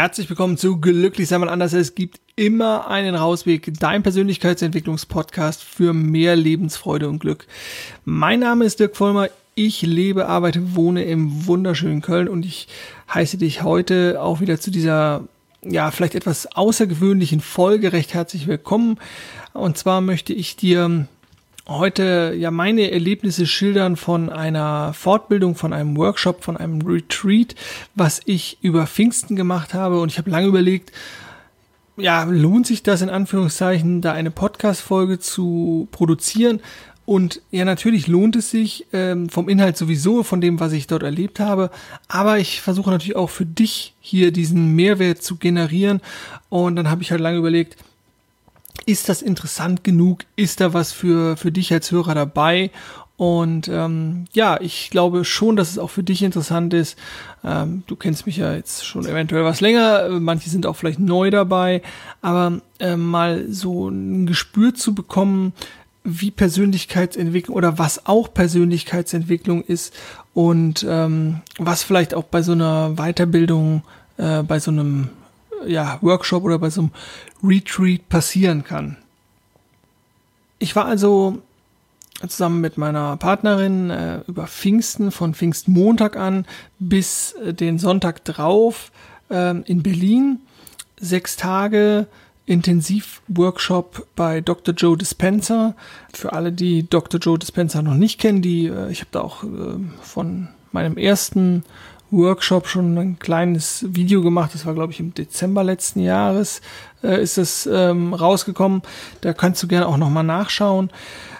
Herzlich willkommen zu Glücklich sein mal anders. Es gibt immer einen Rausweg, dein Persönlichkeitsentwicklungspodcast für mehr Lebensfreude und Glück. Mein Name ist Dirk Vollmer. Ich lebe, arbeite, wohne im wunderschönen Köln und ich heiße dich heute auch wieder zu dieser, ja, vielleicht etwas außergewöhnlichen Folge recht herzlich willkommen. Und zwar möchte ich dir heute ja meine Erlebnisse schildern von einer Fortbildung, von einem Workshop, von einem Retreat, was ich über Pfingsten gemacht habe. Und ich habe lange überlegt, ja, lohnt sich das in Anführungszeichen, da eine Podcast-Folge zu produzieren? Und ja, natürlich lohnt es sich ähm, vom Inhalt sowieso, von dem, was ich dort erlebt habe. Aber ich versuche natürlich auch für dich hier diesen Mehrwert zu generieren. Und dann habe ich halt lange überlegt, ist das interessant genug? Ist da was für, für dich als Hörer dabei? Und ähm, ja, ich glaube schon, dass es auch für dich interessant ist. Ähm, du kennst mich ja jetzt schon eventuell was länger, manche sind auch vielleicht neu dabei, aber äh, mal so ein Gespür zu bekommen, wie Persönlichkeitsentwicklung oder was auch Persönlichkeitsentwicklung ist und ähm, was vielleicht auch bei so einer Weiterbildung, äh, bei so einem ja, Workshop oder bei so einem Retreat passieren kann. Ich war also zusammen mit meiner Partnerin äh, über Pfingsten von Pfingstmontag an bis äh, den Sonntag drauf äh, in Berlin. Sechs Tage Intensivworkshop bei Dr. Joe Dispenza. Für alle, die Dr. Joe Dispenza noch nicht kennen, die äh, ich habe da auch äh, von meinem ersten Workshop schon ein kleines Video gemacht. Das war, glaube ich, im Dezember letzten Jahres äh, ist das ähm, rausgekommen. Da kannst du gerne auch nochmal nachschauen.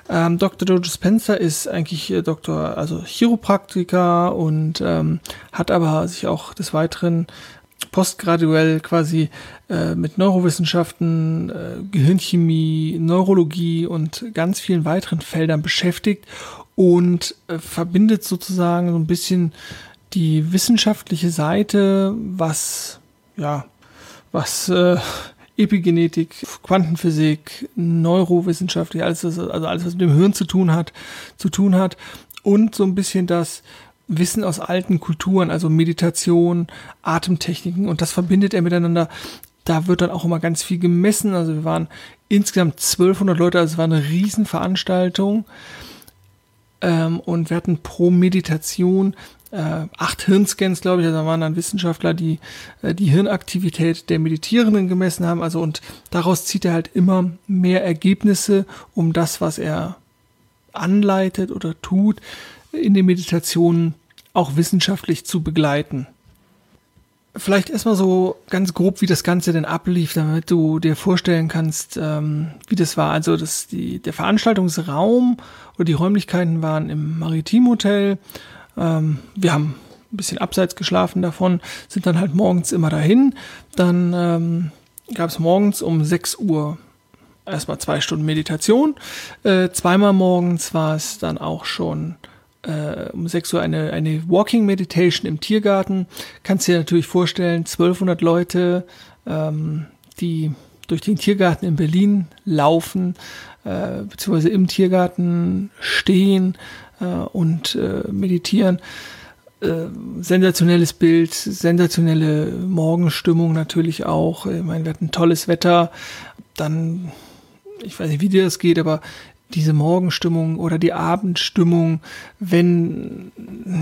Ähm, Dr. Joe Spencer ist eigentlich äh, Doktor, also Chiropraktiker und ähm, hat aber sich auch des Weiteren postgraduell quasi äh, mit Neurowissenschaften, äh, Gehirnchemie, Neurologie und ganz vielen weiteren Feldern beschäftigt und äh, verbindet sozusagen so ein bisschen die wissenschaftliche Seite, was ja, was äh, Epigenetik, Quantenphysik, Neurowissenschaftlich, alles, also alles, was mit dem Hirn zu tun hat, zu tun hat und so ein bisschen das Wissen aus alten Kulturen, also Meditation, Atemtechniken und das verbindet er miteinander. Da wird dann auch immer ganz viel gemessen. Also wir waren insgesamt 1200 Leute, also es war eine Riesenveranstaltung. Ähm, und wir hatten pro Meditation äh, acht Hirnscans, glaube ich, also da waren dann Wissenschaftler, die äh, die Hirnaktivität der Meditierenden gemessen haben. Also und daraus zieht er halt immer mehr Ergebnisse, um das, was er anleitet oder tut, in den Meditationen auch wissenschaftlich zu begleiten. Vielleicht erstmal so ganz grob, wie das Ganze denn ablief, damit du dir vorstellen kannst, ähm, wie das war. Also das, die, der Veranstaltungsraum oder die Räumlichkeiten waren im Maritimhotel ähm, wir haben ein bisschen abseits geschlafen davon, sind dann halt morgens immer dahin. Dann ähm, gab es morgens um 6 Uhr erstmal zwei Stunden Meditation. Äh, zweimal morgens war es dann auch schon äh, um 6 Uhr eine, eine Walking Meditation im Tiergarten. Kannst dir natürlich vorstellen, 1200 Leute, ähm, die durch den Tiergarten in Berlin laufen, äh, beziehungsweise im Tiergarten stehen, äh, und äh, meditieren. Äh, sensationelles Bild, sensationelle Morgenstimmung natürlich auch. Ich meine, wir hatten tolles Wetter. Dann, ich weiß nicht, wie dir das geht, aber diese Morgenstimmung oder die Abendstimmung, wenn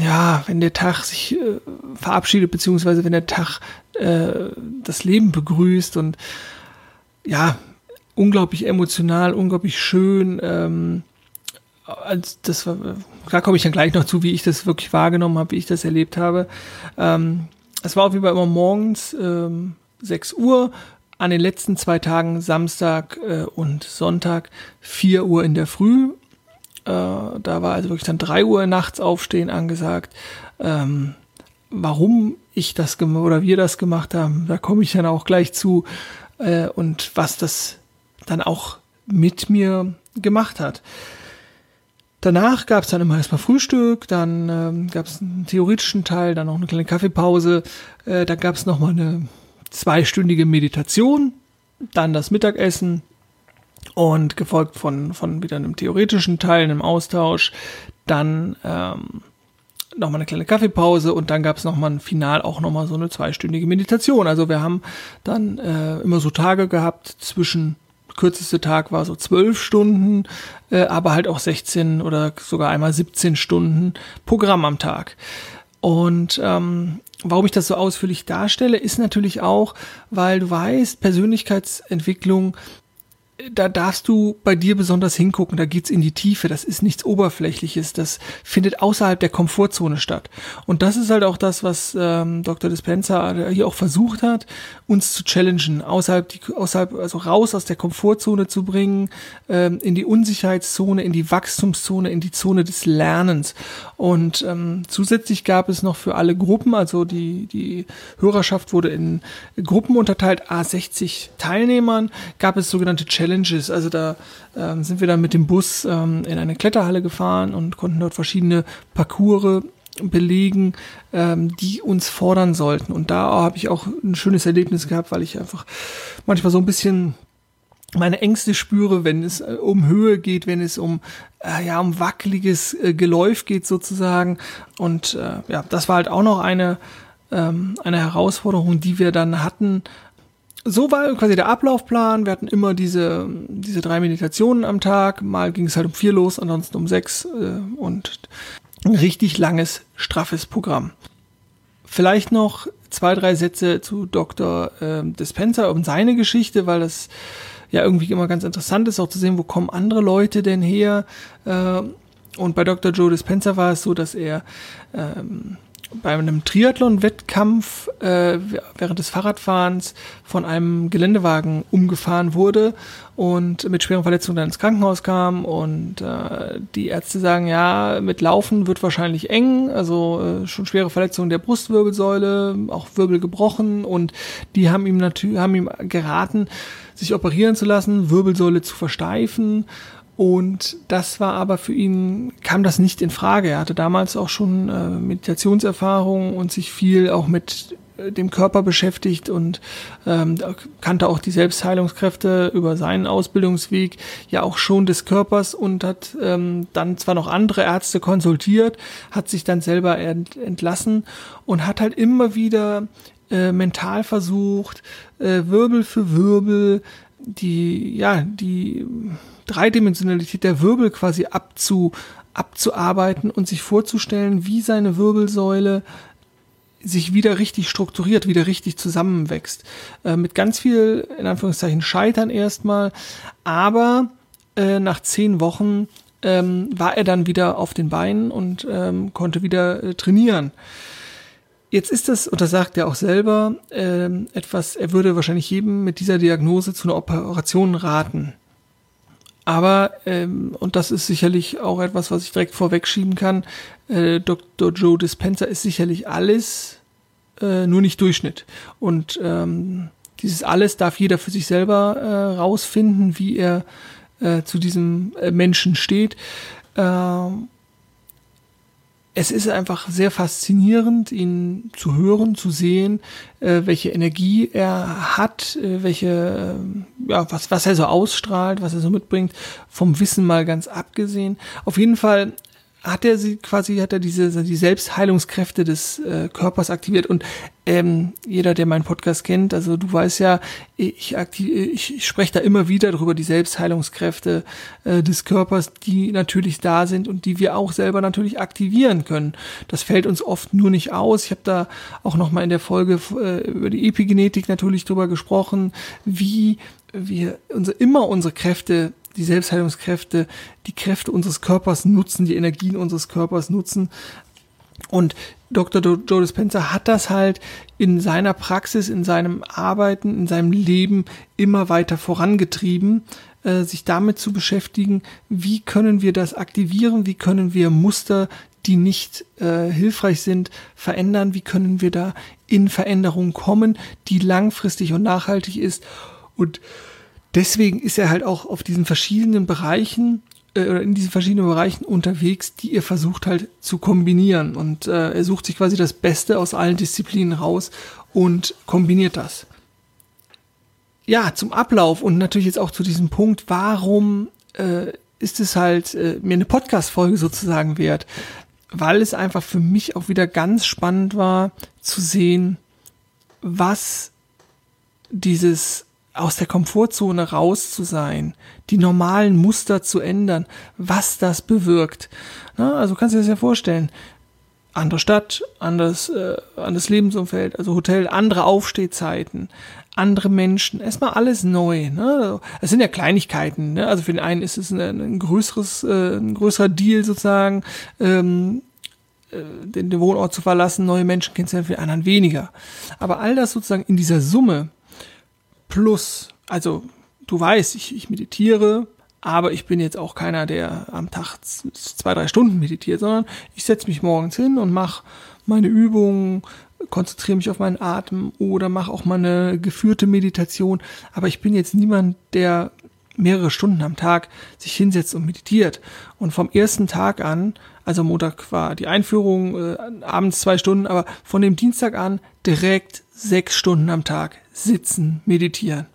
ja, wenn der Tag sich äh, verabschiedet beziehungsweise wenn der Tag äh, das Leben begrüßt und ja unglaublich emotional, unglaublich schön. Ähm, das da komme ich dann gleich noch zu, wie ich das wirklich wahrgenommen habe, wie ich das erlebt habe. Ähm, es war auf jeden Fall immer morgens ähm, 6 Uhr, an den letzten zwei Tagen, Samstag äh, und Sonntag, 4 Uhr in der Früh. Äh, da war also wirklich dann 3 Uhr nachts aufstehen angesagt. Ähm, warum ich das oder wir das gemacht haben, da komme ich dann auch gleich zu. Äh, und was das dann auch mit mir gemacht hat. Danach gab es dann immer erstmal Frühstück, dann ähm, gab es einen theoretischen Teil, dann noch eine kleine Kaffeepause, äh, dann gab es nochmal eine zweistündige Meditation, dann das Mittagessen und gefolgt von, von wieder einem theoretischen Teil, einem Austausch, dann ähm, nochmal eine kleine Kaffeepause und dann gab es nochmal ein Final, auch nochmal so eine zweistündige Meditation. Also wir haben dann äh, immer so Tage gehabt zwischen kürzeste Tag war so zwölf Stunden, äh, aber halt auch 16 oder sogar einmal 17 Stunden Programm am Tag. Und ähm, warum ich das so ausführlich darstelle, ist natürlich auch, weil du weißt, Persönlichkeitsentwicklung da darfst du bei dir besonders hingucken, da geht's in die Tiefe, das ist nichts Oberflächliches, das findet außerhalb der Komfortzone statt. Und das ist halt auch das, was ähm, Dr. Dispenza hier auch versucht hat, uns zu challengen, außerhalb, die, außerhalb, also raus aus der Komfortzone zu bringen, ähm, in die Unsicherheitszone, in die Wachstumszone, in die Zone des Lernens. Und ähm, zusätzlich gab es noch für alle Gruppen, also die, die Hörerschaft wurde in Gruppen unterteilt, A60 Teilnehmern, gab es sogenannte Challenges Challenges. Also da ähm, sind wir dann mit dem Bus ähm, in eine Kletterhalle gefahren und konnten dort verschiedene Parcours belegen, ähm, die uns fordern sollten. Und da habe ich auch ein schönes Erlebnis gehabt, weil ich einfach manchmal so ein bisschen meine Ängste spüre, wenn es äh, um Höhe geht, wenn es um äh, ja um wackeliges äh, Geläuf geht sozusagen. Und äh, ja, das war halt auch noch eine ähm, eine Herausforderung, die wir dann hatten, so war quasi der Ablaufplan. Wir hatten immer diese, diese drei Meditationen am Tag. Mal ging es halt um vier los, ansonsten um sechs äh, und ein richtig langes, straffes Programm. Vielleicht noch zwei, drei Sätze zu Dr. Äh, Dispenser und seine Geschichte, weil das ja irgendwie immer ganz interessant ist, auch zu sehen, wo kommen andere Leute denn her. Äh, und bei Dr. Joe Dispenser war es so, dass er ähm, bei einem Triathlon-Wettkampf äh, während des Fahrradfahrens von einem Geländewagen umgefahren wurde und mit schweren Verletzungen dann ins Krankenhaus kam und äh, die Ärzte sagen, ja, mit Laufen wird wahrscheinlich eng, also äh, schon schwere Verletzungen der Brustwirbelsäule, auch Wirbel gebrochen und die haben ihm natürlich haben ihm geraten, sich operieren zu lassen, Wirbelsäule zu versteifen und das war aber für ihn, kam das nicht in Frage. Er hatte damals auch schon äh, Meditationserfahrung und sich viel auch mit äh, dem Körper beschäftigt und ähm, kannte auch die Selbstheilungskräfte über seinen Ausbildungsweg ja auch schon des Körpers und hat ähm, dann zwar noch andere Ärzte konsultiert, hat sich dann selber ent entlassen und hat halt immer wieder äh, mental versucht, äh, Wirbel für Wirbel, die, ja, die Dreidimensionalität der Wirbel quasi abzu, abzuarbeiten und sich vorzustellen, wie seine Wirbelsäule sich wieder richtig strukturiert, wieder richtig zusammenwächst. Äh, mit ganz viel, in Anführungszeichen, Scheitern erstmal, aber äh, nach zehn Wochen ähm, war er dann wieder auf den Beinen und ähm, konnte wieder äh, trainieren. Jetzt ist das, und das sagt er auch selber, ähm, etwas, er würde wahrscheinlich jedem mit dieser Diagnose zu einer Operation raten. Aber, ähm, und das ist sicherlich auch etwas, was ich direkt vorwegschieben kann, äh, Dr. Joe Dispenza ist sicherlich alles, äh, nur nicht Durchschnitt. Und ähm, dieses alles darf jeder für sich selber äh, rausfinden, wie er äh, zu diesem äh, Menschen steht. Ähm, es ist einfach sehr faszinierend, ihn zu hören, zu sehen, äh, welche Energie er hat, äh, welche, äh, ja, was, was er so ausstrahlt, was er so mitbringt, vom Wissen mal ganz abgesehen. Auf jeden Fall hat er sie quasi, hat er diese die Selbstheilungskräfte des äh, Körpers aktiviert und ähm, jeder, der meinen Podcast kennt, also du weißt ja, ich, ich, ich spreche da immer wieder darüber, die Selbstheilungskräfte äh, des Körpers, die natürlich da sind und die wir auch selber natürlich aktivieren können. Das fällt uns oft nur nicht aus. Ich habe da auch noch mal in der Folge äh, über die Epigenetik natürlich drüber gesprochen, wie wir unsere, immer unsere Kräfte die Selbstheilungskräfte, die Kräfte unseres Körpers nutzen, die Energien unseres Körpers nutzen. Und Dr. Joe Dispenza hat das halt in seiner Praxis, in seinem Arbeiten, in seinem Leben immer weiter vorangetrieben, äh, sich damit zu beschäftigen, wie können wir das aktivieren, wie können wir Muster, die nicht äh, hilfreich sind, verändern, wie können wir da in Veränderung kommen, die langfristig und nachhaltig ist. Und deswegen ist er halt auch auf diesen verschiedenen Bereichen äh, oder in diesen verschiedenen Bereichen unterwegs, die er versucht halt zu kombinieren. Und äh, er sucht sich quasi das Beste aus allen Disziplinen raus und kombiniert das. Ja, zum Ablauf und natürlich jetzt auch zu diesem Punkt, warum äh, ist es halt äh, mir eine Podcast-Folge sozusagen wert? weil es einfach für mich auch wieder ganz spannend war zu sehen, was dieses aus der Komfortzone raus zu sein, die normalen Muster zu ändern, was das bewirkt. Na, also kannst du dir das ja vorstellen. Andere Stadt, anderes, äh, anderes Lebensumfeld, also Hotel, andere Aufstehzeiten, andere Menschen, erstmal alles neu. Ne? Es sind ja Kleinigkeiten. Ne? Also für den einen ist es ein, ein größeres, äh, ein größerer Deal sozusagen, ähm, äh, den, den Wohnort zu verlassen, neue Menschen kennenzulernen, für den anderen weniger. Aber all das sozusagen in dieser Summe plus, also du weißt, ich, ich meditiere, aber ich bin jetzt auch keiner, der am Tag zwei, drei Stunden meditiert, sondern ich setze mich morgens hin und mache meine Übungen, konzentriere mich auf meinen Atem oder mache auch mal eine geführte Meditation. Aber ich bin jetzt niemand, der mehrere Stunden am Tag sich hinsetzt und meditiert. Und vom ersten Tag an, also Montag war die Einführung, äh, abends zwei Stunden, aber von dem Dienstag an direkt sechs Stunden am Tag sitzen, meditieren.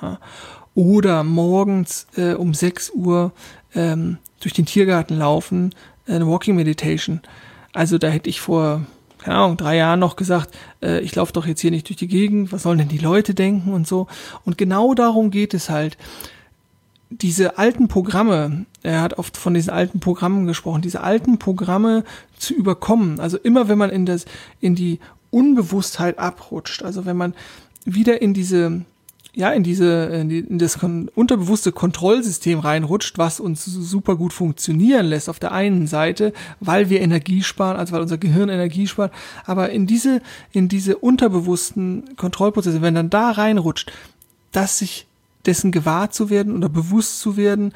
Ja. Oder morgens äh, um sechs Uhr ähm, durch den Tiergarten laufen, äh, eine Walking Meditation. Also da hätte ich vor, keine Ahnung, drei Jahren noch gesagt, äh, ich laufe doch jetzt hier nicht durch die Gegend, was sollen denn die Leute denken und so. Und genau darum geht es halt. Diese alten Programme, er hat oft von diesen alten Programmen gesprochen, diese alten Programme zu überkommen. Also immer wenn man in das, in die Unbewusstheit abrutscht, also wenn man wieder in diese ja, in diese, in, die, in das kon unterbewusste Kontrollsystem reinrutscht, was uns super gut funktionieren lässt auf der einen Seite, weil wir Energie sparen, also weil unser Gehirn Energie spart, aber in diese, in diese unterbewussten Kontrollprozesse, wenn dann da reinrutscht, dass sich dessen gewahr zu werden oder bewusst zu werden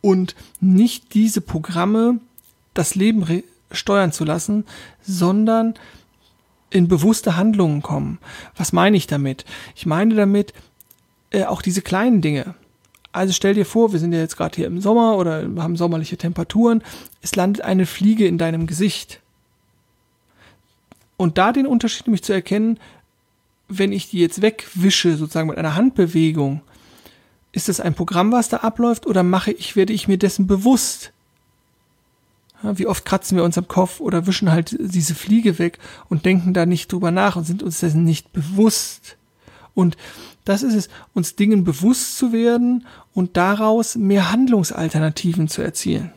und nicht diese Programme das Leben steuern zu lassen, sondern in bewusste Handlungen kommen. Was meine ich damit? Ich meine damit äh, auch diese kleinen Dinge. Also stell dir vor, wir sind ja jetzt gerade hier im Sommer oder haben sommerliche Temperaturen. Es landet eine Fliege in deinem Gesicht. Und da den Unterschied nämlich zu erkennen, wenn ich die jetzt wegwische, sozusagen mit einer Handbewegung, ist das ein Programm, was da abläuft, oder mache ich, werde ich mir dessen bewusst? Wie oft kratzen wir uns am Kopf oder wischen halt diese Fliege weg und denken da nicht drüber nach und sind uns dessen nicht bewusst. Und das ist es, uns Dingen bewusst zu werden und daraus mehr Handlungsalternativen zu erzielen.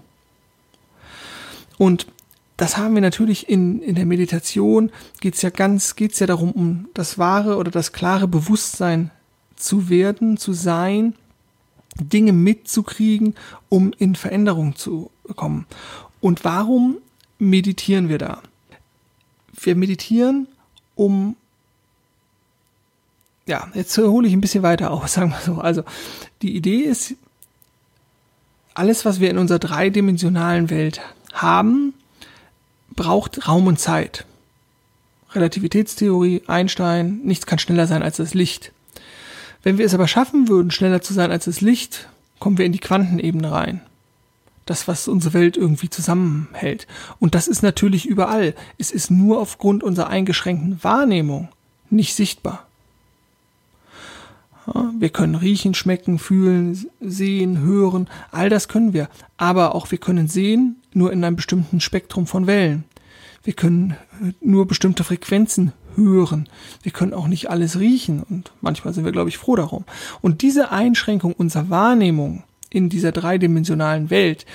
Und das haben wir natürlich in, in der Meditation, geht es ja ganz, geht es ja darum, um das wahre oder das klare Bewusstsein zu werden, zu sein, Dinge mitzukriegen, um in Veränderung zu kommen. Und warum meditieren wir da? Wir meditieren, um ja, jetzt hole ich ein bisschen weiter aus, sagen wir so. Also, die Idee ist, alles, was wir in unserer dreidimensionalen Welt haben, braucht Raum und Zeit. Relativitätstheorie, Einstein, nichts kann schneller sein als das Licht. Wenn wir es aber schaffen würden, schneller zu sein als das Licht, kommen wir in die Quantenebene rein. Das, was unsere Welt irgendwie zusammenhält. Und das ist natürlich überall. Es ist nur aufgrund unserer eingeschränkten Wahrnehmung nicht sichtbar. Wir können riechen, schmecken, fühlen, sehen, hören, all das können wir. Aber auch wir können sehen nur in einem bestimmten Spektrum von Wellen. Wir können nur bestimmte Frequenzen hören. Wir können auch nicht alles riechen und manchmal sind wir, glaube ich, froh darum. Und diese Einschränkung unserer Wahrnehmung in dieser dreidimensionalen Welt,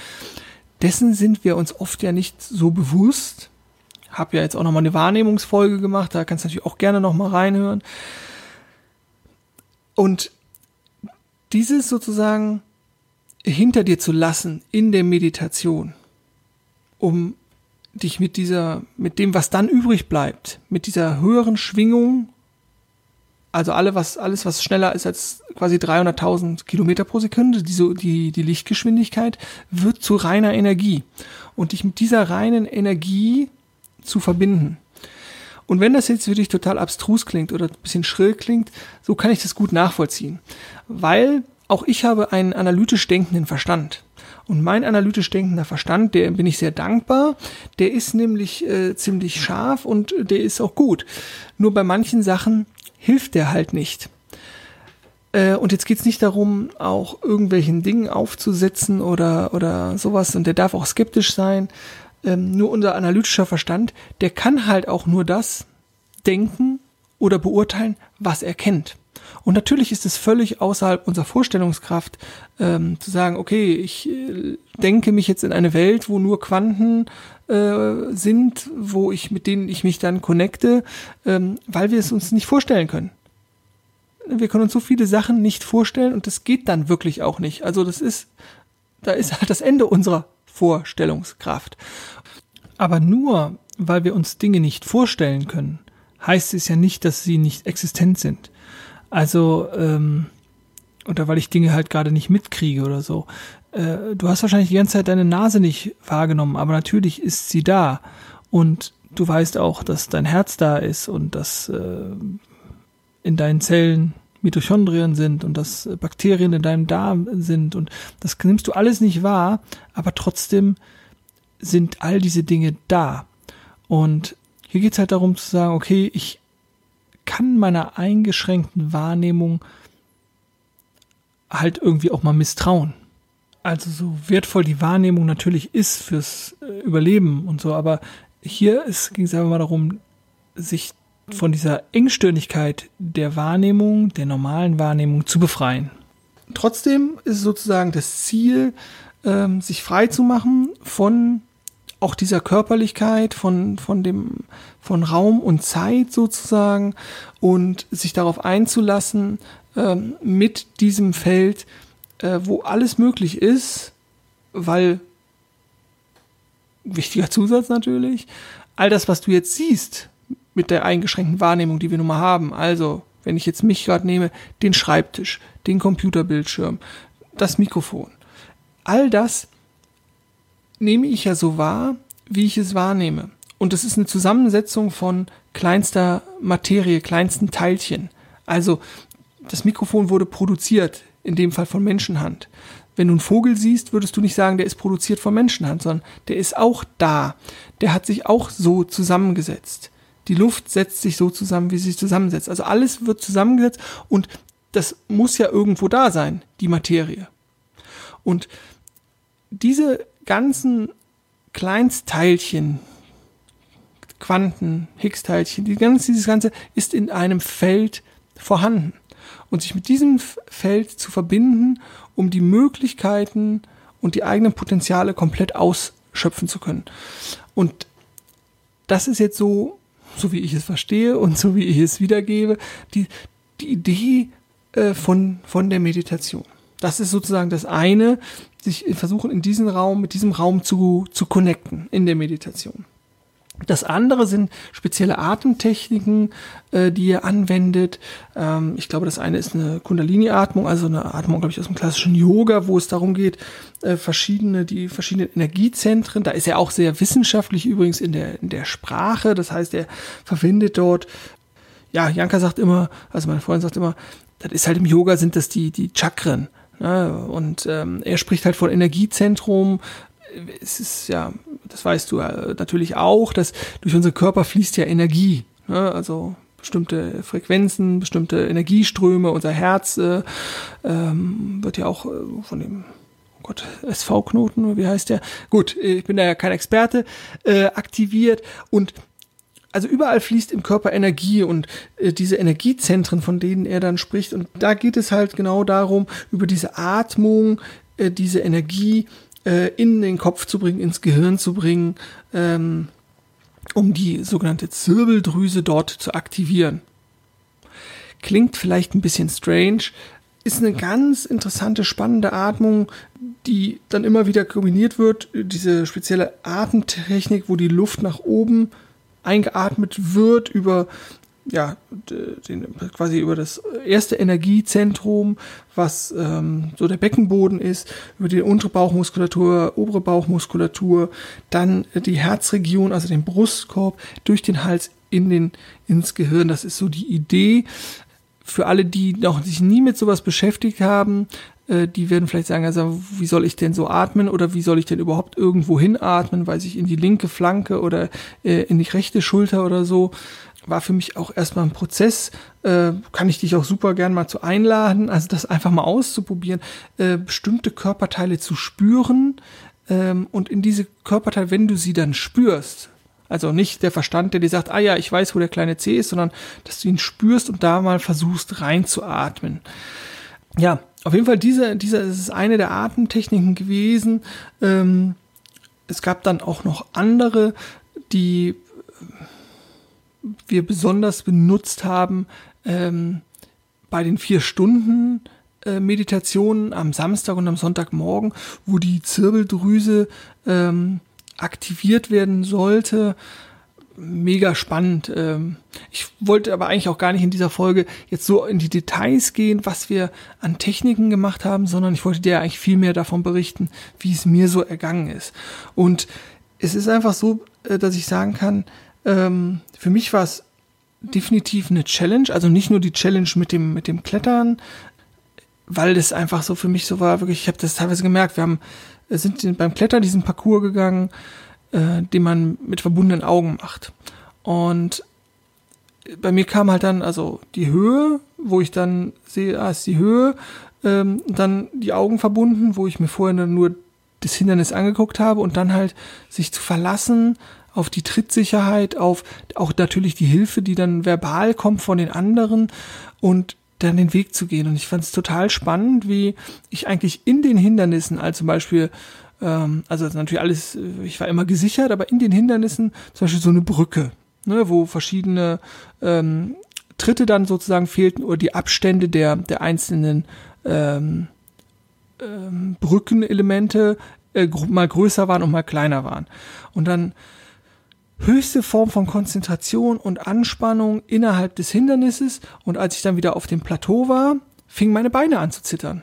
dessen sind wir uns oft ja nicht so bewusst. Hab ja jetzt auch nochmal eine Wahrnehmungsfolge gemacht, da kannst du natürlich auch gerne nochmal reinhören. Und dieses sozusagen hinter dir zu lassen in der Meditation, um dich mit dieser, mit dem, was dann übrig bleibt, mit dieser höheren Schwingung, also alle, was, alles, was schneller ist als quasi 300.000 Kilometer pro Sekunde, die, die, die Lichtgeschwindigkeit, wird zu reiner Energie. Und dich mit dieser reinen Energie zu verbinden. Und wenn das jetzt für dich total abstrus klingt oder ein bisschen schrill klingt, so kann ich das gut nachvollziehen. Weil auch ich habe einen analytisch denkenden Verstand. Und mein analytisch denkender Verstand, der bin ich sehr dankbar, der ist nämlich äh, ziemlich scharf und der ist auch gut. Nur bei manchen Sachen hilft der halt nicht. Äh, und jetzt geht's nicht darum, auch irgendwelchen Dingen aufzusetzen oder, oder sowas. Und der darf auch skeptisch sein. ähm, nur unser analytischer Verstand, der kann halt auch nur das denken oder beurteilen, was er kennt. Und natürlich ist es völlig außerhalb unserer Vorstellungskraft, ähm, zu sagen, okay, ich äh, denke mich jetzt in eine Welt, wo nur Quanten äh, sind, wo ich mit denen ich mich dann connecte, ähm, weil wir es uns nicht vorstellen können. Wir können uns so viele Sachen nicht vorstellen und das geht dann wirklich auch nicht. Also das ist, da ist halt das Ende unserer Vorstellungskraft. Aber nur weil wir uns Dinge nicht vorstellen können, heißt es ja nicht, dass sie nicht existent sind. Also, ähm, oder weil ich Dinge halt gerade nicht mitkriege oder so. Äh, du hast wahrscheinlich die ganze Zeit deine Nase nicht wahrgenommen, aber natürlich ist sie da. Und du weißt auch, dass dein Herz da ist und dass äh, in deinen Zellen Mitochondrien sind und dass Bakterien in deinem Darm sind und das nimmst du alles nicht wahr, aber trotzdem sind all diese Dinge da. Und hier geht es halt darum zu sagen, okay, ich kann meiner eingeschränkten Wahrnehmung halt irgendwie auch mal misstrauen. Also so wertvoll die Wahrnehmung natürlich ist fürs äh, Überleben und so, aber hier ging es einfach mal darum, sich von dieser Engstirnigkeit der Wahrnehmung, der normalen Wahrnehmung zu befreien. Trotzdem ist sozusagen das Ziel, ähm, sich frei zu machen von auch dieser Körperlichkeit, von, von dem, von Raum und Zeit sozusagen und sich darauf einzulassen, ähm, mit diesem Feld, äh, wo alles möglich ist, weil, wichtiger Zusatz natürlich, all das, was du jetzt siehst, mit der eingeschränkten Wahrnehmung, die wir nun mal haben, also, wenn ich jetzt mich gerade nehme, den Schreibtisch, den Computerbildschirm, das Mikrofon, all das nehme ich ja so wahr, wie ich es wahrnehme. Und es ist eine Zusammensetzung von kleinster Materie, kleinsten Teilchen. Also das Mikrofon wurde produziert, in dem Fall von Menschenhand. Wenn du einen Vogel siehst, würdest du nicht sagen, der ist produziert von Menschenhand, sondern der ist auch da. Der hat sich auch so zusammengesetzt. Die Luft setzt sich so zusammen, wie sie sich zusammensetzt. Also alles wird zusammengesetzt und das muss ja irgendwo da sein, die Materie. Und diese ganzen Kleinstteilchen, Quanten, Higgs-Teilchen, die ganze, dieses Ganze ist in einem Feld vorhanden. Und sich mit diesem Feld zu verbinden, um die Möglichkeiten und die eigenen Potenziale komplett ausschöpfen zu können. Und das ist jetzt so, so wie ich es verstehe und so wie ich es wiedergebe, die, die Idee äh, von, von der Meditation. Das ist sozusagen das eine, sich versuchen in diesen Raum, mit diesem Raum zu, zu connecten in der Meditation. Das andere sind spezielle Atemtechniken, äh, die ihr anwendet. Ähm, ich glaube, das eine ist eine Kundalini-Atmung, also eine Atmung, glaube ich, aus dem klassischen Yoga, wo es darum geht, äh, verschiedene, die verschiedenen Energiezentren. Da ist er auch sehr wissenschaftlich übrigens in der, in der Sprache. Das heißt, er verwendet dort, ja, Janka sagt immer, also meine Freundin sagt immer, das ist halt im Yoga sind das die, die Chakren. Ja, und ähm, er spricht halt von Energiezentrum. Es ist ja, das weißt du äh, natürlich auch, dass durch unseren Körper fließt ja Energie. Ne? Also bestimmte Frequenzen, bestimmte Energieströme. Unser Herz äh, ähm, wird ja auch äh, von dem oh Gott, SV-Knoten, wie heißt der? Gut, ich bin da ja kein Experte, äh, aktiviert und also überall fließt im Körper Energie und äh, diese Energiezentren, von denen er dann spricht. Und da geht es halt genau darum, über diese Atmung, äh, diese Energie äh, in den Kopf zu bringen, ins Gehirn zu bringen, ähm, um die sogenannte Zirbeldrüse dort zu aktivieren. Klingt vielleicht ein bisschen strange, ist eine ganz interessante, spannende Atmung, die dann immer wieder kombiniert wird. Diese spezielle Atemtechnik, wo die Luft nach oben eingeatmet wird über ja, den, quasi über das erste Energiezentrum, was ähm, so der Beckenboden ist, über die untere Bauchmuskulatur, obere Bauchmuskulatur, dann die Herzregion, also den Brustkorb, durch den Hals in den, ins Gehirn. Das ist so die Idee. Für alle, die noch sich nie mit sowas beschäftigt haben, äh, die werden vielleicht sagen, also wie soll ich denn so atmen oder wie soll ich denn überhaupt irgendwo hinatmen, weiß ich in die linke Flanke oder äh, in die rechte Schulter oder so. War für mich auch erstmal ein Prozess. Äh, kann ich dich auch super gern mal zu einladen, also das einfach mal auszuprobieren, äh, bestimmte Körperteile zu spüren, Ähm, und in diese Körperteile, wenn du sie dann spürst, also nicht der Verstand, der dir sagt, ah ja, ich weiß, wo der kleine C ist, sondern dass du ihn spürst und da mal versuchst reinzuatmen. Ja, auf jeden Fall, diese, diese ist eine der Atemtechniken gewesen. Ähm, es gab dann auch noch andere, die wir besonders benutzt haben ähm, bei den vier Stunden äh, Meditationen am Samstag und am Sonntagmorgen, wo die Zirbeldrüse ähm, aktiviert werden sollte. Mega spannend. Ähm, ich wollte aber eigentlich auch gar nicht in dieser Folge jetzt so in die Details gehen, was wir an Techniken gemacht haben, sondern ich wollte dir eigentlich viel mehr davon berichten, wie es mir so ergangen ist. Und es ist einfach so, äh, dass ich sagen kann, ähm, für mich war es definitiv eine Challenge, also nicht nur die Challenge mit dem, mit dem Klettern, weil das einfach so für mich so war, wirklich, ich habe das teilweise gemerkt, wir haben, sind beim Klettern diesen Parcours gegangen, äh, den man mit verbundenen Augen macht. Und bei mir kam halt dann also die Höhe, wo ich dann sehe, ah, ist die Höhe, ähm, dann die Augen verbunden, wo ich mir vorher nur das Hindernis angeguckt habe und dann halt sich zu verlassen auf die Trittsicherheit, auf auch natürlich die Hilfe, die dann verbal kommt von den anderen und dann den Weg zu gehen. Und ich fand es total spannend, wie ich eigentlich in den Hindernissen, als zum Beispiel, ähm, also natürlich alles, ich war immer gesichert, aber in den Hindernissen zum Beispiel so eine Brücke, ne, wo verschiedene ähm, Tritte dann sozusagen fehlten oder die Abstände der, der einzelnen ähm, ähm, Brückenelemente äh, mal größer waren und mal kleiner waren. Und dann höchste Form von Konzentration und Anspannung innerhalb des Hindernisses und als ich dann wieder auf dem Plateau war, fingen meine Beine an zu zittern.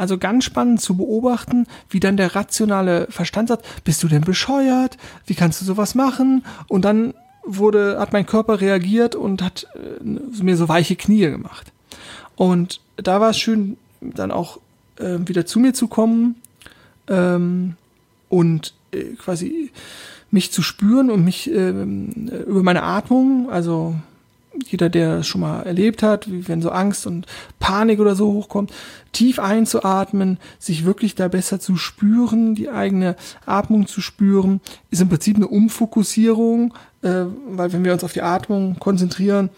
Also ganz spannend zu beobachten, wie dann der rationale Verstand sagt, bist du denn bescheuert? Wie kannst du sowas machen? Und dann wurde, hat mein Körper reagiert und hat äh, mir so weiche Knie gemacht. Und da war es schön, dann auch äh, wieder zu mir zu kommen ähm, und äh, quasi mich zu spüren und mich äh, über meine Atmung, also jeder, der es schon mal erlebt hat, wenn so Angst und Panik oder so hochkommt, tief einzuatmen, sich wirklich da besser zu spüren, die eigene Atmung zu spüren, ist im Prinzip eine Umfokussierung, äh, weil wenn wir uns auf die Atmung konzentrieren,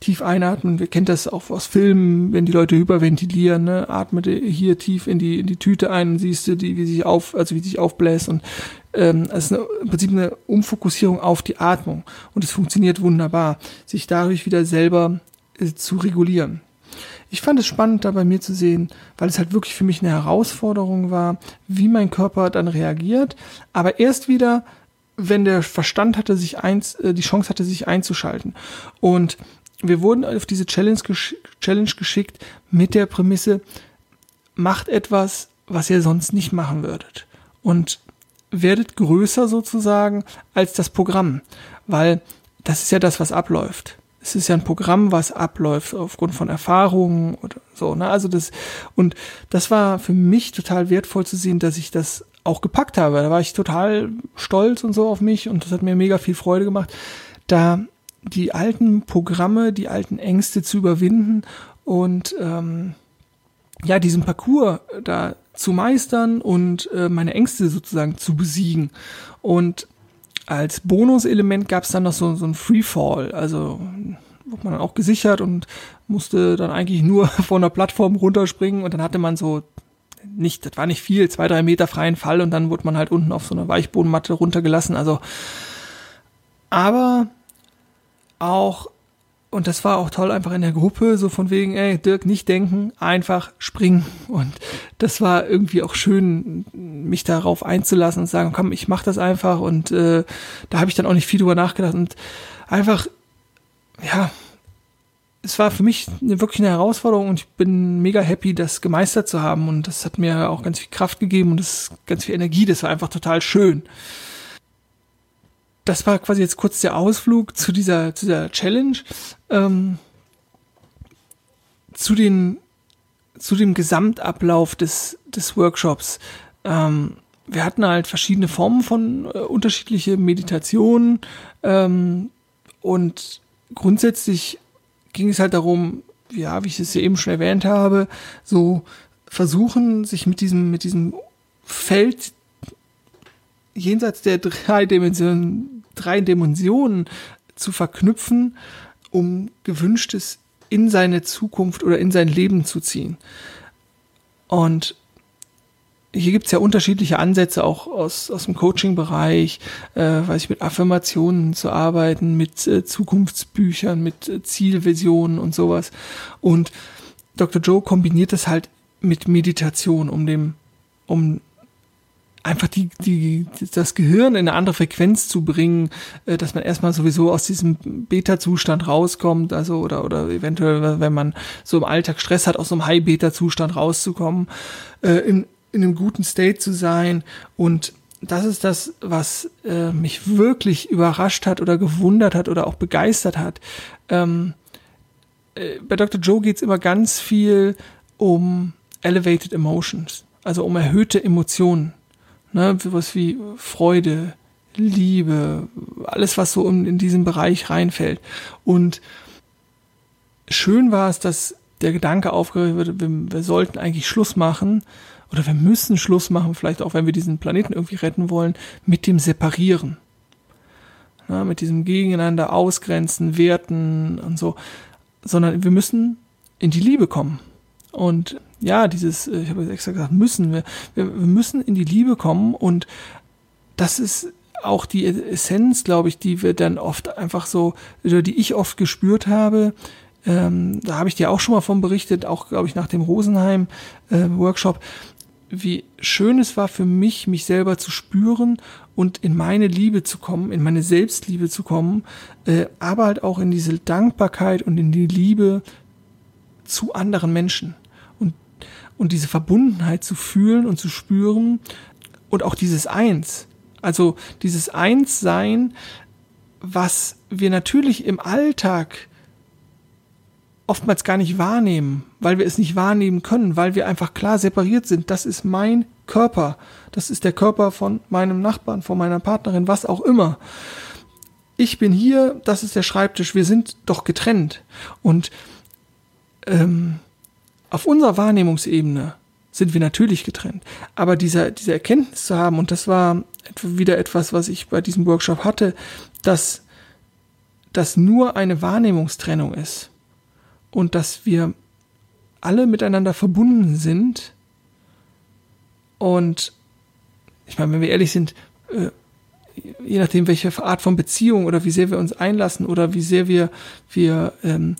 tief einatmen. Wir kennen das auch aus Filmen, wenn die Leute hyperventilieren, ne? atme hier tief in die, in die Tüte ein, siehst du, die, wie sich auf, also wie sich aufbläst und ähm, es ist eine, im Prinzip eine Umfokussierung auf die Atmung und es funktioniert wunderbar, sich dadurch wieder selber äh, zu regulieren. Ich fand es spannend, da bei mir zu sehen, weil es halt wirklich für mich eine Herausforderung war, wie mein Körper dann reagiert, aber erst wieder, wenn der Verstand hatte, sich eins, äh, die Chance hatte, sich einzuschalten. Und wir wurden auf diese Challenge, gesch Challenge geschickt mit der Prämisse, macht etwas, was ihr sonst nicht machen würdet. Und werdet größer sozusagen als das Programm, weil das ist ja das, was abläuft. Es ist ja ein Programm, was abläuft aufgrund von Erfahrungen oder so. Ne? Also das und das war für mich total wertvoll zu sehen, dass ich das auch gepackt habe. Da war ich total stolz und so auf mich und das hat mir mega viel Freude gemacht, da die alten Programme, die alten Ängste zu überwinden und ähm, ja diesen Parcours da zu meistern und äh, meine Ängste sozusagen zu besiegen. Und als Bonuselement gab es dann noch so, so ein Freefall, also wurde man dann auch gesichert und musste dann eigentlich nur von der Plattform runterspringen und dann hatte man so nicht, das war nicht viel, zwei, drei Meter freien Fall und dann wurde man halt unten auf so einer Weichbodenmatte runtergelassen. Also, aber auch und das war auch toll einfach in der Gruppe, so von wegen, ey, Dirk, nicht denken, einfach springen. Und das war irgendwie auch schön, mich darauf einzulassen und sagen, komm, ich mach das einfach. Und äh, da habe ich dann auch nicht viel drüber nachgedacht. Und einfach, ja, es war für mich eine, wirklich eine Herausforderung und ich bin mega happy, das gemeistert zu haben. Und das hat mir auch ganz viel Kraft gegeben und das ganz viel Energie. Das war einfach total schön das war quasi jetzt kurz der Ausflug zu dieser, zu dieser Challenge. Ähm, zu den, zu dem Gesamtablauf des, des Workshops. Ähm, wir hatten halt verschiedene Formen von äh, unterschiedliche Meditationen ähm, und grundsätzlich ging es halt darum, ja, wie ich es ja eben schon erwähnt habe, so versuchen, sich mit diesem, mit diesem Feld jenseits der drei Dimensionen, drei Dimensionen zu verknüpfen, um gewünschtes in seine Zukunft oder in sein Leben zu ziehen. Und hier gibt es ja unterschiedliche Ansätze auch aus, aus dem Coaching-Bereich, äh, weiß ich, mit Affirmationen zu arbeiten, mit äh, Zukunftsbüchern, mit äh, Zielvisionen und sowas. Und Dr. Joe kombiniert das halt mit Meditation, um dem, um einfach die, die, das Gehirn in eine andere Frequenz zu bringen, äh, dass man erstmal sowieso aus diesem Beta-Zustand rauskommt, also oder, oder eventuell, wenn man so im Alltag Stress hat, aus so einem High-Beta-Zustand rauszukommen, äh, in, in einem guten State zu sein und das ist das, was äh, mich wirklich überrascht hat oder gewundert hat oder auch begeistert hat. Ähm, äh, bei Dr. Joe geht's immer ganz viel um elevated emotions, also um erhöhte Emotionen. Ne, sowas wie Freude, Liebe, alles, was so in, in diesen Bereich reinfällt. Und schön war es, dass der Gedanke aufgeregt wird, wir, wir sollten eigentlich Schluss machen oder wir müssen Schluss machen, vielleicht auch wenn wir diesen Planeten irgendwie retten wollen, mit dem Separieren. Ja, mit diesem Gegeneinander ausgrenzen, werten und so. Sondern wir müssen in die Liebe kommen. Und ja, dieses, äh, ich habe jetzt extra gesagt, müssen wir, wir, müssen in die Liebe kommen und das ist auch die Essenz, glaube ich, die wir dann oft einfach so, oder die ich oft gespürt habe, ähm, da habe ich dir auch schon mal von berichtet, auch glaube ich nach dem Rosenheim-Workshop, äh, wie schön es war für mich, mich selber zu spüren und in meine Liebe zu kommen, in meine Selbstliebe zu kommen, äh, aber halt auch in diese Dankbarkeit und in die Liebe zu anderen Menschen und diese Verbundenheit zu fühlen und zu spüren und auch dieses Eins, also dieses Einssein, was wir natürlich im Alltag oftmals gar nicht wahrnehmen, weil wir es nicht wahrnehmen können, weil wir einfach klar separiert sind. Das ist mein Körper. Das ist der Körper von meinem Nachbarn, von meiner Partnerin, was auch immer. Ich bin hier, das ist der Schreibtisch, wir sind doch getrennt. Und ähm, auf unserer Wahrnehmungsebene sind wir natürlich getrennt. Aber dieser, diese Erkenntnis zu haben, und das war wieder etwas, was ich bei diesem Workshop hatte, dass das nur eine Wahrnehmungstrennung ist und dass wir alle miteinander verbunden sind. Und ich meine, wenn wir ehrlich sind, äh, je nachdem, welche Art von Beziehung oder wie sehr wir uns einlassen oder wie sehr wir, wir ähm,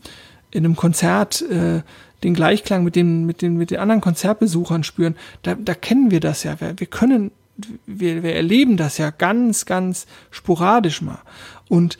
in einem Konzert äh, den Gleichklang mit den, mit den, mit den anderen Konzertbesuchern spüren, da, da kennen wir das ja. Wir, wir können, wir, wir erleben das ja ganz, ganz sporadisch mal. Und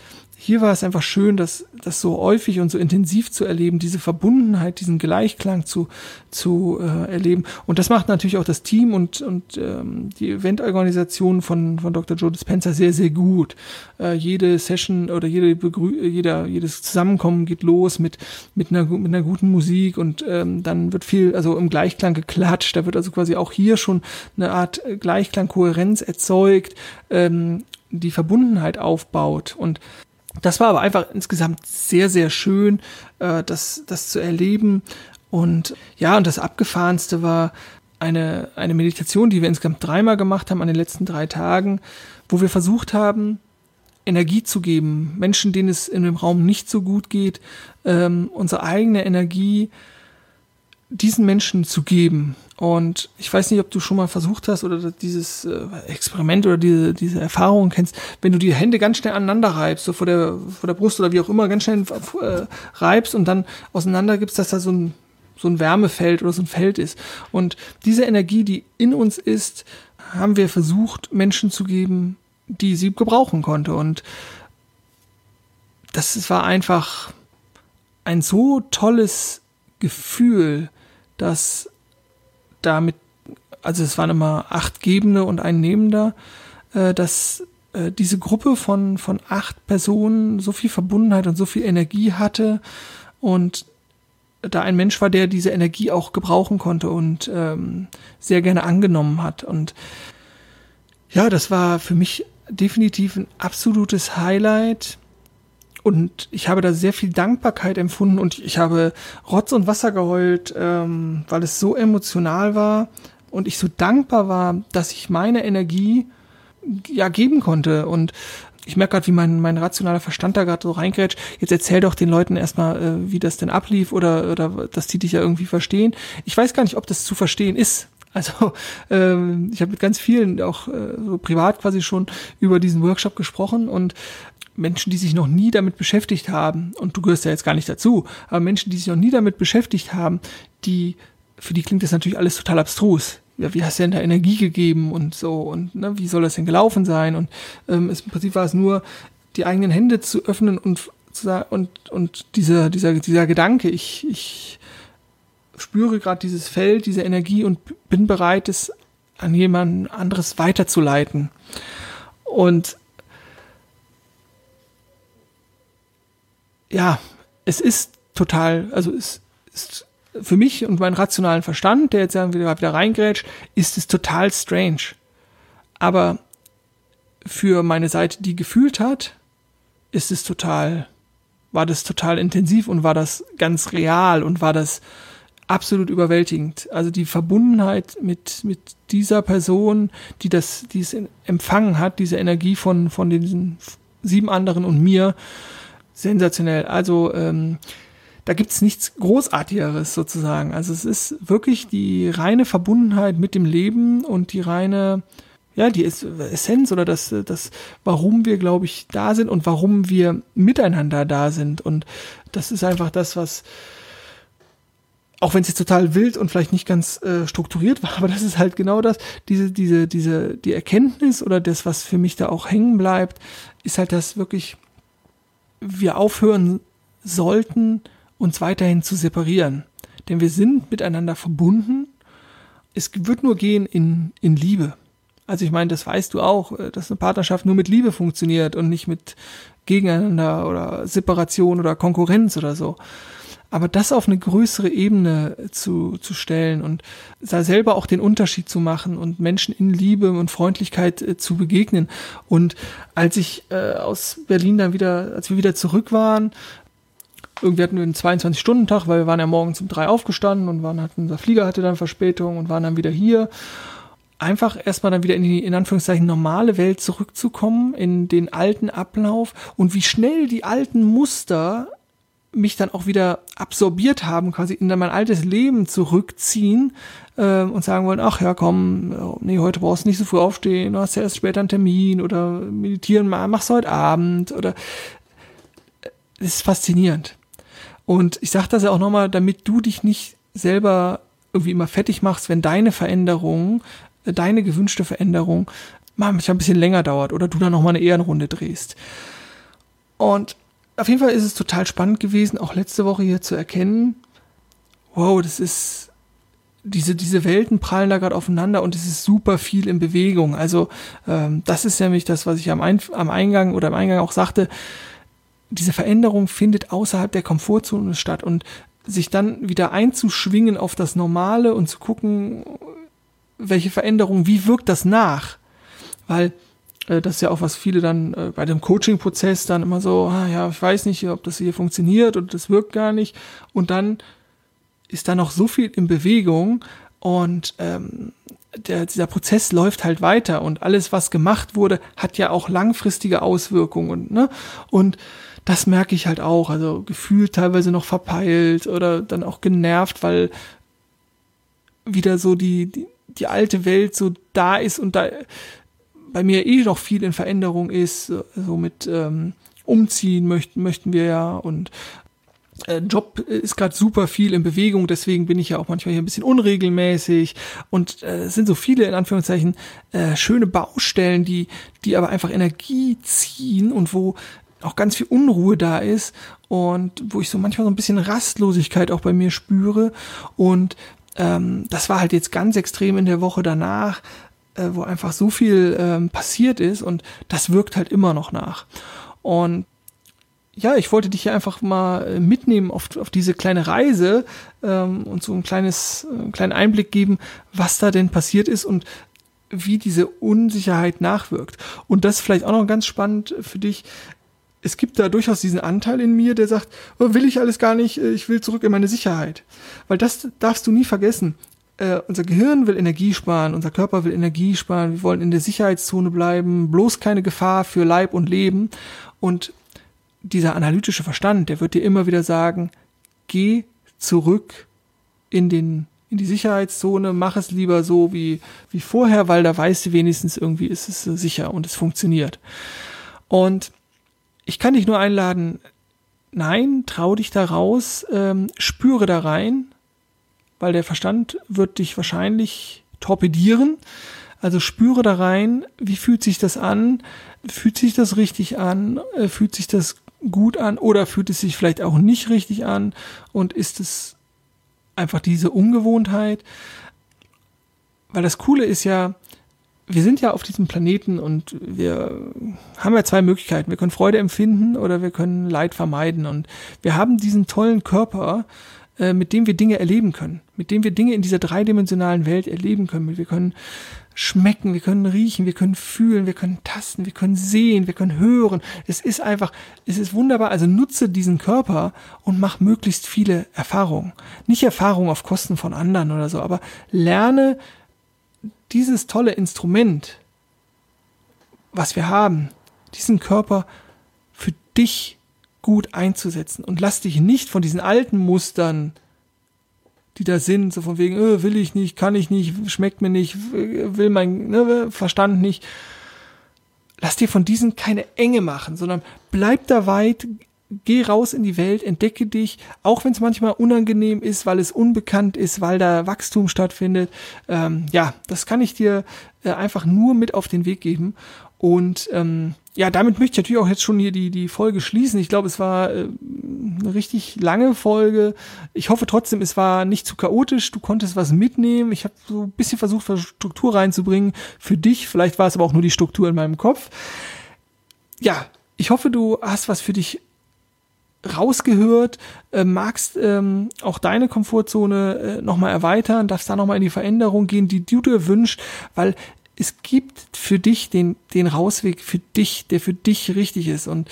hier war es einfach schön, das, das so häufig und so intensiv zu erleben, diese Verbundenheit, diesen Gleichklang zu, zu äh, erleben. Und das macht natürlich auch das Team und, und ähm, die Eventorganisation von, von Dr. Joe Dispenza sehr, sehr gut. Äh, jede Session oder jede Begrü jeder, jedes Zusammenkommen geht los mit, mit, einer, mit einer guten Musik und ähm, dann wird viel, also im Gleichklang geklatscht. Da wird also quasi auch hier schon eine Art Gleichklang, Kohärenz erzeugt, ähm, die Verbundenheit aufbaut. Und das war aber einfach insgesamt sehr, sehr schön, äh, das, das zu erleben. Und ja, und das Abgefahrenste war eine, eine Meditation, die wir insgesamt dreimal gemacht haben an den letzten drei Tagen, wo wir versucht haben, Energie zu geben, Menschen, denen es in dem Raum nicht so gut geht, ähm, unsere eigene Energie diesen Menschen zu geben. Und ich weiß nicht, ob du schon mal versucht hast oder dieses äh, Experiment oder diese, diese Erfahrung kennst, wenn du die Hände ganz schnell aneinander reibst, so vor der, vor der Brust oder wie auch immer, ganz schnell äh, reibst und dann auseinander gibst, dass da so ein, so ein Wärmefeld oder so ein Feld ist. Und diese Energie, die in uns ist, haben wir versucht, Menschen zu geben, die sie gebrauchen konnte. Und das war einfach ein so tolles Gefühl, dass damit, also es waren immer acht Gebende und ein Nehmender, äh, dass äh, diese Gruppe von, von acht Personen so viel Verbundenheit und so viel Energie hatte und da ein Mensch war, der diese Energie auch gebrauchen konnte und ähm, sehr gerne angenommen hat. Und ja, das war für mich definitiv ein absolutes Highlight. Und ich habe da sehr viel Dankbarkeit empfunden und ich habe Rotz und Wasser geheult, ähm, weil es so emotional war und ich so dankbar war, dass ich meine Energie ja geben konnte. Und ich merke gerade, wie mein, mein rationaler Verstand da gerade so reingrätscht. Jetzt erzähl doch den Leuten erstmal, äh, wie das denn ablief oder, oder dass die dich ja irgendwie verstehen. Ich weiß gar nicht, ob das zu verstehen ist. Also ähm, ich habe mit ganz vielen auch äh, so privat quasi schon über diesen Workshop gesprochen und Menschen, die sich noch nie damit beschäftigt haben, und du gehörst ja jetzt gar nicht dazu, aber Menschen, die sich noch nie damit beschäftigt haben, die, für die klingt das natürlich alles total abstrus ja, wie hast du denn da Energie gegeben und so und ne, wie soll das denn gelaufen sein? Und ähm, es, im Prinzip war es nur, die eigenen Hände zu öffnen und und und dieser dieser dieser Gedanke, ich ich spüre gerade dieses Feld, diese Energie und bin bereit, es an jemand anderes weiterzuleiten. Und ja, es ist total, also es ist für mich und meinen rationalen Verstand, der jetzt wieder, wieder reingrätscht, ist es total strange. Aber für meine Seite, die gefühlt hat, ist es total, war das total intensiv und war das ganz real und war das absolut überwältigend. Also die Verbundenheit mit, mit dieser Person, die das, die es empfangen hat, diese Energie von, von den sieben anderen und mir, sensationell. Also, ähm, da gibt's nichts Großartigeres sozusagen. Also es ist wirklich die reine Verbundenheit mit dem Leben und die reine, ja, die Essenz oder das, das, warum wir, glaube ich, da sind und warum wir miteinander da sind. Und das ist einfach das, was, auch wenn es jetzt total wild und vielleicht nicht ganz äh, strukturiert war, aber das ist halt genau das, diese, diese, diese, die Erkenntnis oder das, was für mich da auch hängen bleibt, ist halt, dass wirklich wir aufhören sollten, uns weiterhin zu separieren. Denn wir sind miteinander verbunden. Es wird nur gehen in, in Liebe. Also ich meine, das weißt du auch, äh, dass eine Partnerschaft nur mit Liebe funktioniert und nicht mit Gegeneinander oder Separation oder Konkurrenz oder so. Aber das auf eine größere Ebene zu, zu stellen und da selber auch den Unterschied zu machen und Menschen in Liebe und Freundlichkeit äh, zu begegnen. Und als ich äh, aus Berlin dann wieder, als wir wieder zurück waren, irgendwie hatten wir einen 22-Stunden-Tag, weil wir waren ja morgens um drei aufgestanden und waren, hatten, unser Flieger hatte dann Verspätung und waren dann wieder hier. Einfach erstmal dann wieder in die, in Anführungszeichen, normale Welt zurückzukommen, in den alten Ablauf und wie schnell die alten Muster mich dann auch wieder absorbiert haben, quasi in mein altes Leben zurückziehen äh, und sagen wollen, ach ja, komm, nee, heute brauchst du nicht so früh aufstehen, du hast ja erst später einen Termin oder meditieren, mach's heute Abend oder es ist faszinierend. Und ich sage das ja auch nochmal, damit du dich nicht selber irgendwie immer fertig machst, wenn deine Veränderung, äh, deine gewünschte Veränderung manchmal ein bisschen länger dauert oder du dann nochmal eine Ehrenrunde drehst. Und auf jeden Fall ist es total spannend gewesen, auch letzte Woche hier zu erkennen, wow, das ist, diese, diese Welten prallen da gerade aufeinander und es ist super viel in Bewegung. Also ähm, das ist nämlich das, was ich am, Ein am Eingang oder am Eingang auch sagte, diese Veränderung findet außerhalb der Komfortzone statt und sich dann wieder einzuschwingen auf das Normale und zu gucken, welche Veränderung, wie wirkt das nach? Weil äh, das ist ja auch, was viele dann äh, bei dem Coaching-Prozess dann immer so, ah, ja, ich weiß nicht, ob das hier funktioniert oder das wirkt gar nicht. Und dann ist da noch so viel in Bewegung und ähm, der, dieser Prozess läuft halt weiter und alles, was gemacht wurde, hat ja auch langfristige Auswirkungen. Ne? Und das merke ich halt auch. Also gefühlt teilweise noch verpeilt oder dann auch genervt, weil wieder so die, die, die alte Welt so da ist und da bei mir eh noch viel in Veränderung ist, so mit ähm, umziehen möchten, möchten wir ja und äh, Job ist gerade super viel in Bewegung, deswegen bin ich ja auch manchmal hier ein bisschen unregelmäßig und äh, es sind so viele in Anführungszeichen äh, schöne Baustellen, die die aber einfach Energie ziehen und wo auch ganz viel Unruhe da ist und wo ich so manchmal so ein bisschen Rastlosigkeit auch bei mir spüre. Und ähm, das war halt jetzt ganz extrem in der Woche danach, äh, wo einfach so viel ähm, passiert ist und das wirkt halt immer noch nach. Und ja, ich wollte dich hier einfach mal äh, mitnehmen auf, auf diese kleine Reise ähm, und so ein kleines, äh, einen kleinen Einblick geben, was da denn passiert ist und wie diese Unsicherheit nachwirkt. Und das ist vielleicht auch noch ganz spannend für dich es gibt da durchaus diesen Anteil in mir, der sagt, oh, will ich alles gar nicht, äh, ich will zurück in meine Sicherheit. Weil das darfst du nie vergessen. Äh, unser Gehirn will Energie sparen, unser Körper will Energie sparen, wir wollen in der Sicherheitszone bleiben, bloß keine Gefahr für Leib und Leben. Und dieser analytische Verstand, der wird dir immer wieder sagen, geh zurück in den in die Sicherheitszone, mach es lieber so wie, wie vorher, weil da weißt du wenigstens irgendwie ist es sicher und es funktioniert. Und ich kann dich nur einladen, nein, trau dich da raus, ähm, spüre da rein, weil der Verstand wird dich wahrscheinlich torpedieren. Also spüre da rein, wie fühlt sich das an? Fühlt sich das richtig an? Äh, fühlt sich das gut an oder fühlt es sich vielleicht auch nicht richtig an und ist es einfach diese Ungewohntheit? Weil das Coole ist ja, wir sind ja auf diesem Planeten und wir haben ja zwei Möglichkeiten. Wir können Freude empfinden oder wir können Leid vermeiden. Und wir haben diesen tollen Körper, äh, mit dem wir Dinge erleben können, mit dem wir Dinge in dieser dreidimensionalen Welt erleben können. Wir können schmecken, wir können riechen, wir können fühlen, wir können tasten, wir können sehen, wir können hören. Es ist einfach, es ist wunderbar. Also nutze diesen Körper und mach möglichst viele Erfahrungen. Nicht Erfahrungen auf Kosten von anderen oder so, aber lerne dieses tolle Instrument, was wir haben, diesen Körper für dich gut einzusetzen und lass dich nicht von diesen alten Mustern die da sind, so von wegen, äh, will ich nicht, kann ich nicht, schmeckt mir nicht, will mein ne, Verstand nicht. Lass dir von diesen keine Enge machen, sondern bleib da weit, geh raus in die Welt, entdecke dich, auch wenn es manchmal unangenehm ist, weil es unbekannt ist, weil da Wachstum stattfindet. Ähm, ja, das kann ich dir äh, einfach nur mit auf den Weg geben. Und ähm, ja, damit möchte ich natürlich auch jetzt schon hier die, die Folge schließen. Ich glaube, es war äh, eine richtig lange Folge. Ich hoffe trotzdem, es war nicht zu chaotisch. Du konntest was mitnehmen. Ich habe so ein bisschen versucht, Struktur reinzubringen für dich. Vielleicht war es aber auch nur die Struktur in meinem Kopf. Ja, ich hoffe, du hast was für dich rausgehört, äh, magst ähm, auch deine Komfortzone äh, nochmal erweitern, darfst da nochmal in die Veränderung gehen, die du dir wünschst, weil es gibt für dich den, den Rausweg für dich, der für dich richtig ist. Und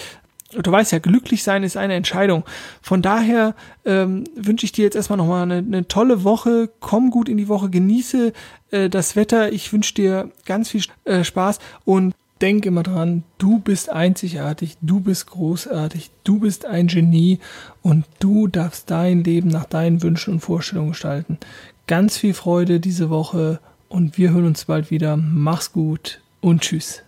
du weißt ja, glücklich sein ist eine Entscheidung. Von daher ähm, wünsche ich dir jetzt erstmal nochmal eine, eine tolle Woche. Komm gut in die Woche, genieße äh, das Wetter. Ich wünsche dir ganz viel äh, Spaß und denk immer dran, du bist einzigartig, du bist großartig, du bist ein Genie und du darfst dein Leben nach deinen Wünschen und Vorstellungen gestalten. Ganz viel Freude diese Woche und wir hören uns bald wieder. Mach's gut und tschüss.